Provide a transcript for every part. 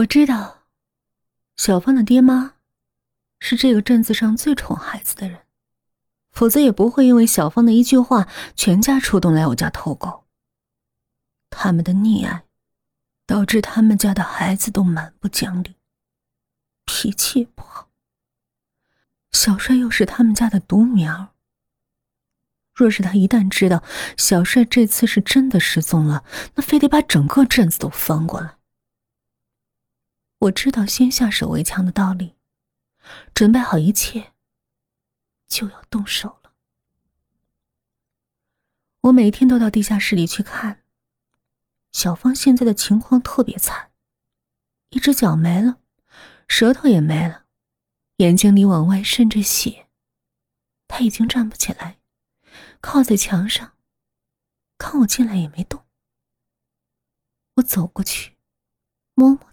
我知道，小芳的爹妈是这个镇子上最宠孩子的人，否则也不会因为小芳的一句话，全家出动来我家偷狗。他们的溺爱，导致他们家的孩子都蛮不讲理，脾气也不好。小帅又是他们家的独苗。若是他一旦知道小帅这次是真的失踪了，那非得把整个镇子都翻过来。我知道先下手为强的道理，准备好一切，就要动手了。我每天都到地下室里去看。小芳现在的情况特别惨，一只脚没了，舌头也没了，眼睛里往外渗着血，她已经站不起来，靠在墙上，看我进来也没动。我走过去，摸摸。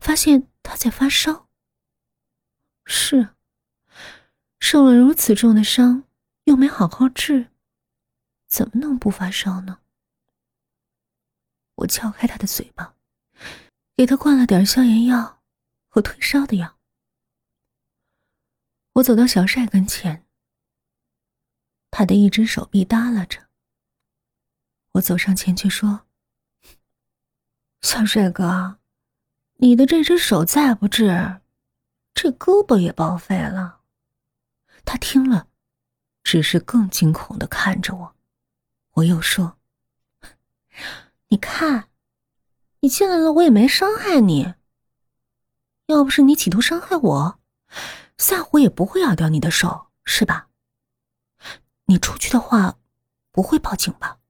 发现他在发烧。是，受了如此重的伤，又没好好治，怎么能不发烧呢？我撬开他的嘴巴，给他灌了点消炎药和退烧的药。我走到小帅跟前，他的一只手臂耷拉着。我走上前去说：“小帅哥。”你的这只手再不治，这胳膊也报废了。他听了，只是更惊恐的看着我。我又说：“你看，你进来了，我也没伤害你。要不是你企图伤害我，赛虎也不会咬掉你的手，是吧？你出去的话，不会报警吧？”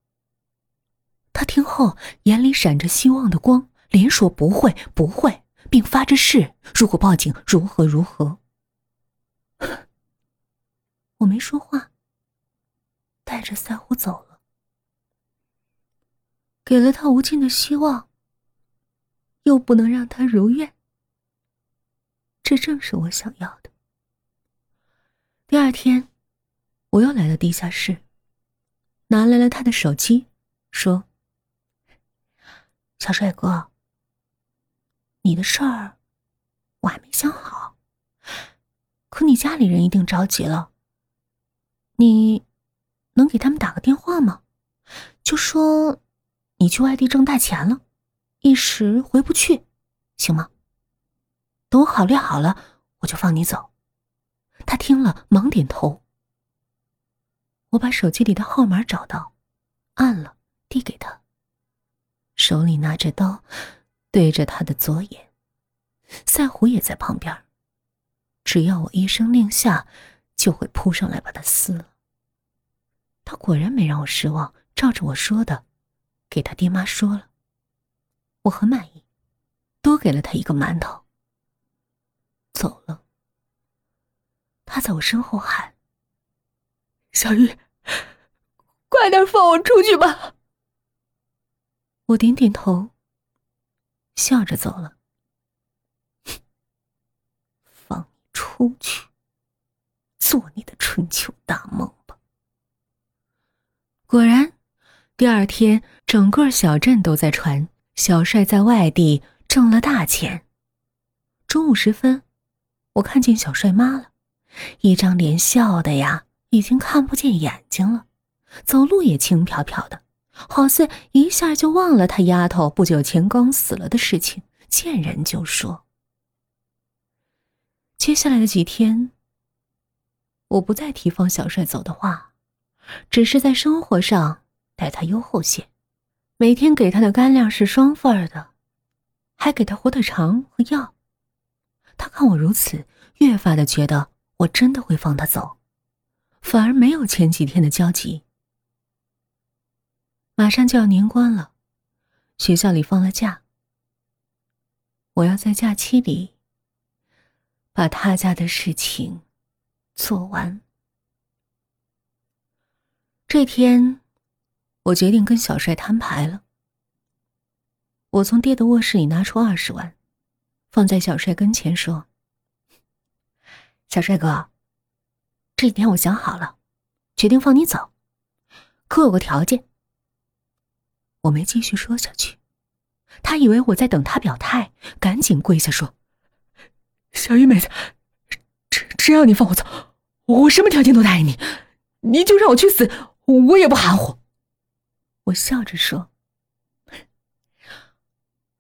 他听后，眼里闪着希望的光。连说不会不会，并发着誓，如果报警如何如何。我没说话，带着赛虎走了，给了他无尽的希望，又不能让他如愿。这正是我想要的。第二天，我又来到地下室，拿来了他的手机，说：“小帅哥。”你的事儿，我还没想好。可你家里人一定着急了。你能给他们打个电话吗？就说你去外地挣大钱了，一时回不去，行吗？等我考虑好了，我就放你走。他听了，忙点头。我把手机里的号码找到，按了，递给他，手里拿着刀。对着他的左眼，赛虎也在旁边。只要我一声令下，就会扑上来把他撕了。他果然没让我失望，照着我说的，给他爹妈说了。我很满意，多给了他一个馒头。走了。他在我身后喊：“小玉，快点放我出去吧。”我点点头。笑着走了，放你出去，做你的春秋大梦吧。果然，第二天整个小镇都在传小帅在外地挣了大钱。中午时分，我看见小帅妈了，一张脸笑的呀，已经看不见眼睛了，走路也轻飘飘的。好似一下就忘了他丫头不久前刚死了的事情，见人就说。接下来的几天，我不再提放小帅走的话，只是在生活上待他优厚些，每天给他的干粮是双份的，还给他火腿肠和药。他看我如此，越发的觉得我真的会放他走，反而没有前几天的焦急。马上就要年关了，学校里放了假。我要在假期里把他家的事情做完。这天，我决定跟小帅摊牌了。我从爹的卧室里拿出二十万，放在小帅跟前说：“小帅哥，这几天我想好了，决定放你走，可有个条件。”我没继续说下去，他以为我在等他表态，赶紧跪下说：“小玉妹子，只只要你放我走，我什么条件都答应你。你就让我去死，我也不含糊。”我笑着说：“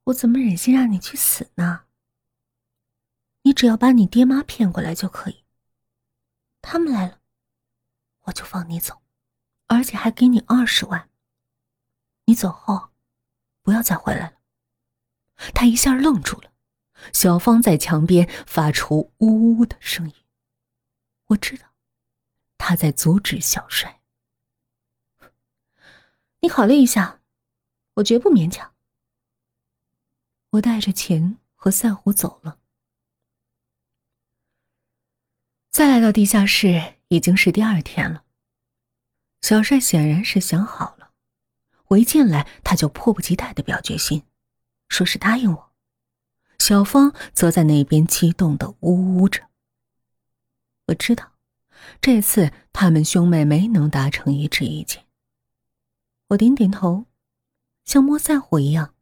我怎么忍心让你去死呢？你只要把你爹妈骗过来就可以。他们来了，我就放你走，而且还给你二十万。你走后，不要再回来了。”他一下愣住了，小芳在墙边发出呜呜的声音。我知道，他在阻止小帅。你考虑一下，我绝不勉强。我带着钱和赛虎走了。再来到地下室，已经是第二天了。小帅显然是想好了，我一进来，他就迫不及待的表决心。说是答应我，小芳则在那边激动的呜呜着。我知道，这次他们兄妹没能达成一致意见。我点点头，像摸赛虎一样，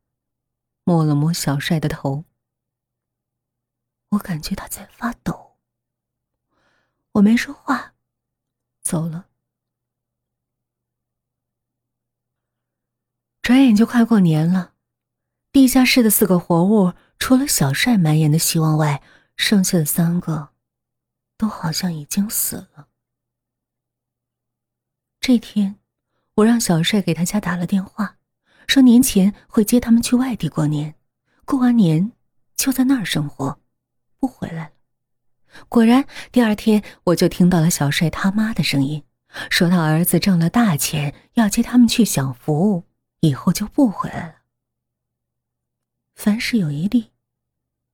摸了摸小帅的头。我感觉他在发抖。我没说话，走了。转眼就快过年了。地下室的四个活物，除了小帅满眼的希望外，剩下的三个，都好像已经死了。这天，我让小帅给他家打了电话，说年前会接他们去外地过年，过完年就在那儿生活，不回来了。果然，第二天我就听到了小帅他妈的声音，说他儿子挣了大钱，要接他们去享福，以后就不回来了。凡事有一利，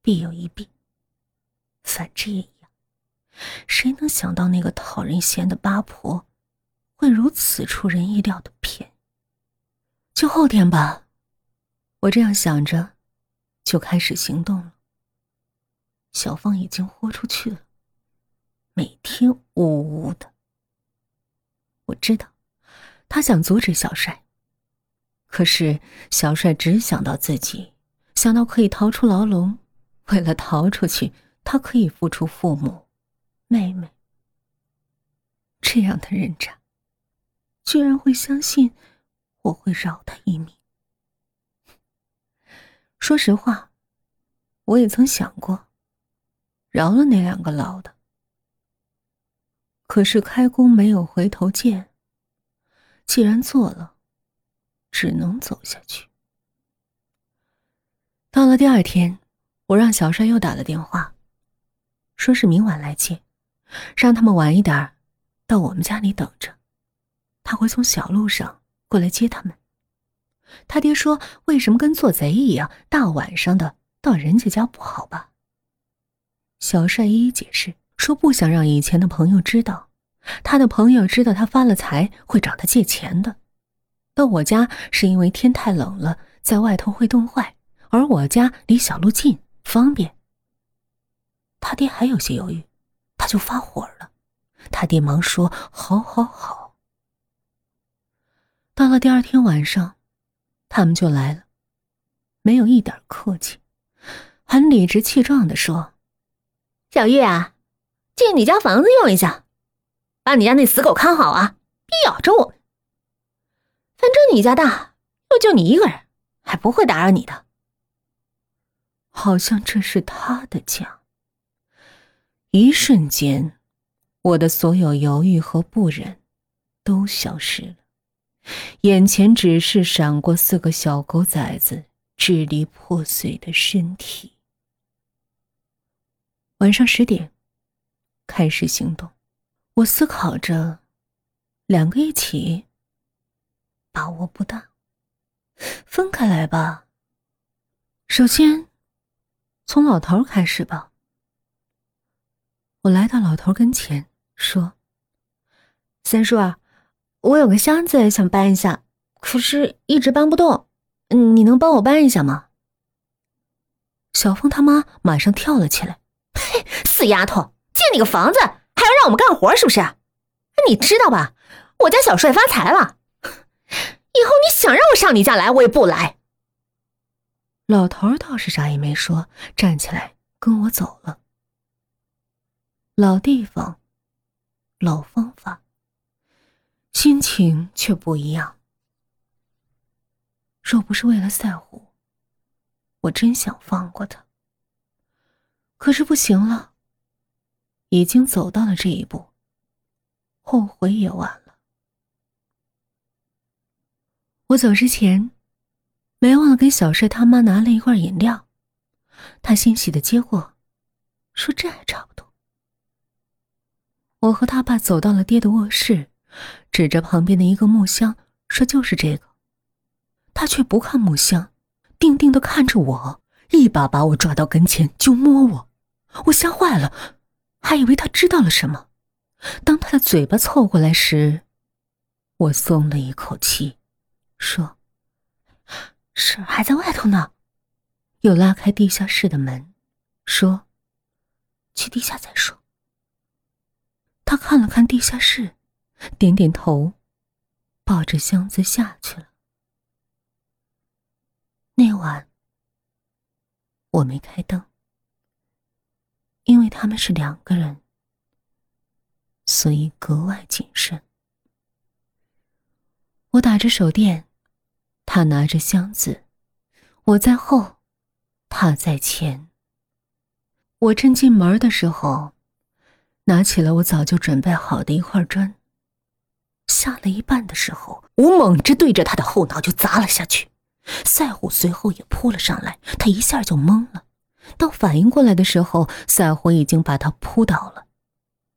必有一弊。反之也一样。谁能想到那个讨人嫌的八婆，会如此出人意料的骗？就后天吧。我这样想着，就开始行动了。小芳已经豁出去了，每天呜呜的。我知道，他想阻止小帅，可是小帅只想到自己。想到可以逃出牢笼，为了逃出去，他可以付出父母、妹妹。这样的人渣，居然会相信我会饶他一命。说实话，我也曾想过饶了那两个老的，可是开弓没有回头箭，既然做了，只能走下去。到了第二天，我让小帅又打了电话，说是明晚来接，让他们晚一点到我们家里等着，他会从小路上过来接他们。他爹说：“为什么跟做贼一样，大晚上的到人家家不好吧？”小帅一一解释说：“不想让以前的朋友知道，他的朋友知道他发了财会找他借钱的。到我家是因为天太冷了，在外头会冻坏。”而我家离小路近，方便。他爹还有些犹豫，他就发火了。他爹忙说：“好，好，好。”到了第二天晚上，他们就来了，没有一点客气，很理直气壮的说：“小玉啊，借你家房子用一下，把你家那死狗看好啊，别咬着我。反正你家大，又就你一个人，还不会打扰你的。”好像这是他的家。一瞬间，我的所有犹豫和不忍都消失了，眼前只是闪过四个小狗崽子支离破碎的身体。晚上十点，开始行动。我思考着，两个一起，把握不大。分开来吧。首先。从老头开始吧。我来到老头跟前，说：“三叔啊，我有个箱子想搬一下，可是一直搬不动，你能帮我搬一下吗？”小凤他妈马上跳了起来：“嘿，死丫头，借你个房子还要让我们干活是不是？你知道吧，我家小帅发财了，以后你想让我上你家来，我也不来。”老头倒是啥也没说，站起来跟我走了。老地方，老方法，心情却不一样。若不是为了赛虎，我真想放过他。可是不行了，已经走到了这一步，后悔也晚了。我走之前。没忘了给小帅他妈拿了一罐饮料，他欣喜的接过，说：“这还差不多。”我和他爸走到了爹的卧室，指着旁边的一个木箱，说：“就是这个。”他却不看木箱，定定的看着我，一把把我抓到跟前就摸我，我吓坏了，还以为他知道了什么。当他的嘴巴凑过来时，我松了一口气，说。婶还在外头呢，又拉开地下室的门，说：“去地下再说。”他看了看地下室，点点头，抱着箱子下去了。那晚我没开灯，因为他们是两个人，所以格外谨慎。我打着手电。他拿着箱子，我在后，他在前。我正进门的时候，拿起了我早就准备好的一块砖。下了一半的时候，我猛着对着他的后脑就砸了下去。赛虎随后也扑了上来，他一下就懵了。到反应过来的时候，赛虎已经把他扑倒了。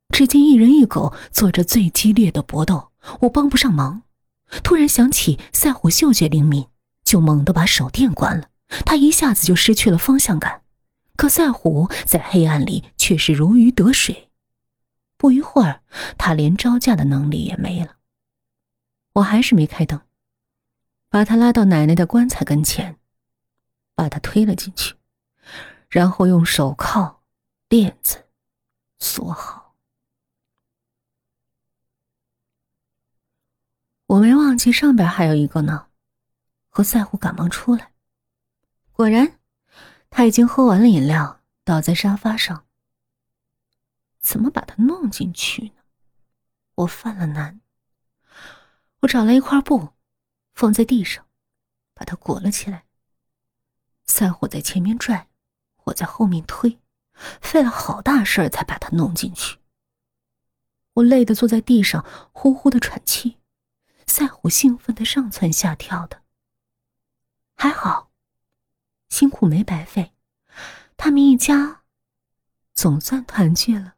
只见一人一狗做着最激烈的搏斗，我帮不上忙。突然想起赛虎嗅觉灵敏，就猛地把手电关了。他一下子就失去了方向感，可赛虎在黑暗里却是如鱼得水。不一会儿，他连招架的能力也没了。我还是没开灯，把他拉到奶奶的棺材跟前，把他推了进去，然后用手铐、链子锁好。我没忘记上边还有一个呢，和赛虎赶忙出来，果然，他已经喝完了饮料，倒在沙发上。怎么把他弄进去呢？我犯了难。我找来一块布，放在地上，把他裹了起来。赛虎在前面拽，我在后面推，费了好大事儿才把他弄进去。我累得坐在地上，呼呼的喘气。赛虎兴奋的上蹿下跳的，还好，辛苦没白费，他们一家总算团聚了。